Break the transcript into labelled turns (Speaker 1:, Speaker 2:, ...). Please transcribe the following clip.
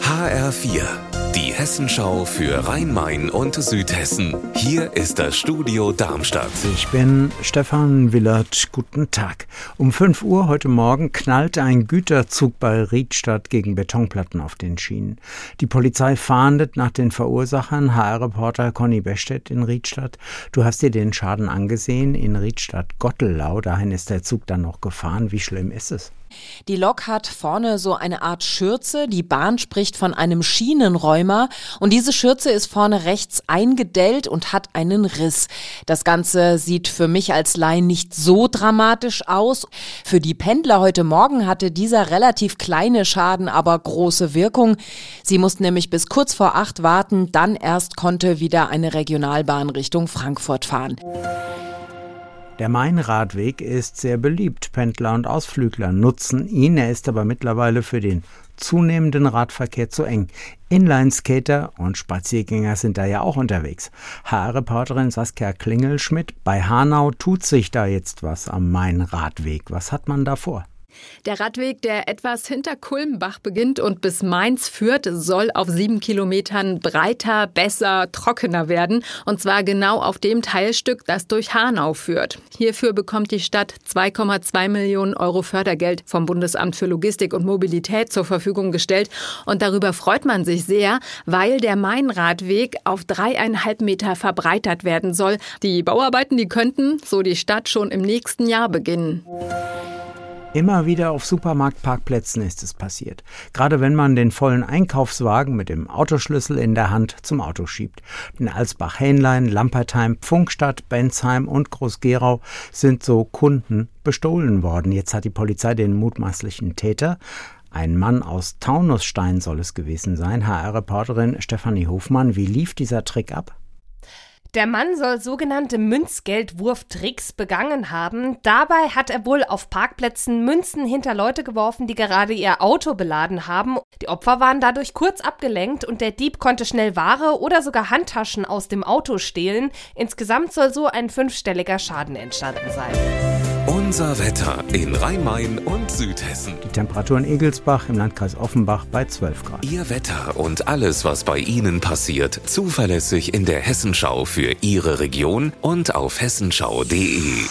Speaker 1: HR4, die Hessenschau für Rhein-Main und Südhessen. Hier ist das Studio Darmstadt.
Speaker 2: Ich bin Stefan Willert. Guten Tag. Um 5 Uhr heute Morgen knallte ein Güterzug bei Riedstadt gegen Betonplatten auf den Schienen. Die Polizei fahndet nach den Verursachern. HR-Reporter Conny Bestedt in Riedstadt. Du hast dir den Schaden angesehen in Riedstadt-Gottelau. Dahin ist der Zug dann noch gefahren. Wie schlimm ist es?
Speaker 3: Die Lok hat vorne so eine Art Schürze. Die Bahn spricht von einem Schienenräumer. Und diese Schürze ist vorne rechts eingedellt und hat einen Riss. Das Ganze sieht für mich als Laien nicht so dramatisch aus. Für die Pendler heute Morgen hatte dieser relativ kleine Schaden aber große Wirkung. Sie mussten nämlich bis kurz vor acht warten. Dann erst konnte wieder eine Regionalbahn Richtung Frankfurt fahren.
Speaker 2: Der Mainradweg ist sehr beliebt. Pendler und Ausflügler nutzen ihn. Er ist aber mittlerweile für den zunehmenden Radverkehr zu eng. Inlineskater und Spaziergänger sind da ja auch unterwegs. HR-Reporterin Saskia Klingelschmidt, bei Hanau tut sich da jetzt was am Mainradweg. Was hat man da vor?
Speaker 4: Der Radweg, der etwas hinter Kulmbach beginnt und bis Mainz führt, soll auf sieben Kilometern breiter, besser, trockener werden. Und zwar genau auf dem Teilstück, das durch Hanau führt. Hierfür bekommt die Stadt 2,2 Millionen Euro Fördergeld vom Bundesamt für Logistik und Mobilität zur Verfügung gestellt. Und darüber freut man sich sehr, weil der Mainradweg auf dreieinhalb Meter verbreitert werden soll. Die Bauarbeiten, die könnten, so die Stadt, schon im nächsten Jahr beginnen.
Speaker 2: Immer wieder auf Supermarktparkplätzen ist es passiert. Gerade wenn man den vollen Einkaufswagen mit dem Autoschlüssel in der Hand zum Auto schiebt. In Alsbach-Hähnlein, Lampertheim, Pfunkstadt, Bensheim und Groß-Gerau sind so Kunden bestohlen worden. Jetzt hat die Polizei den mutmaßlichen Täter ein Mann aus Taunusstein soll es gewesen sein. HR-Reporterin Stefanie Hofmann, wie lief dieser Trick ab?
Speaker 5: Der Mann soll sogenannte Münzgeldwurftricks begangen haben. Dabei hat er wohl auf Parkplätzen Münzen hinter Leute geworfen, die gerade ihr Auto beladen haben. Die Opfer waren dadurch kurz abgelenkt und der Dieb konnte schnell Ware oder sogar Handtaschen aus dem Auto stehlen. Insgesamt soll so ein fünfstelliger Schaden entstanden sein.
Speaker 1: Unser Wetter in Rhein-Main und Südhessen.
Speaker 2: Die Temperatur in Egelsbach im Landkreis Offenbach bei 12 Grad.
Speaker 1: Ihr Wetter und alles, was bei Ihnen passiert, zuverlässig in der Hessenschau für Ihre Region und auf hessenschau.de.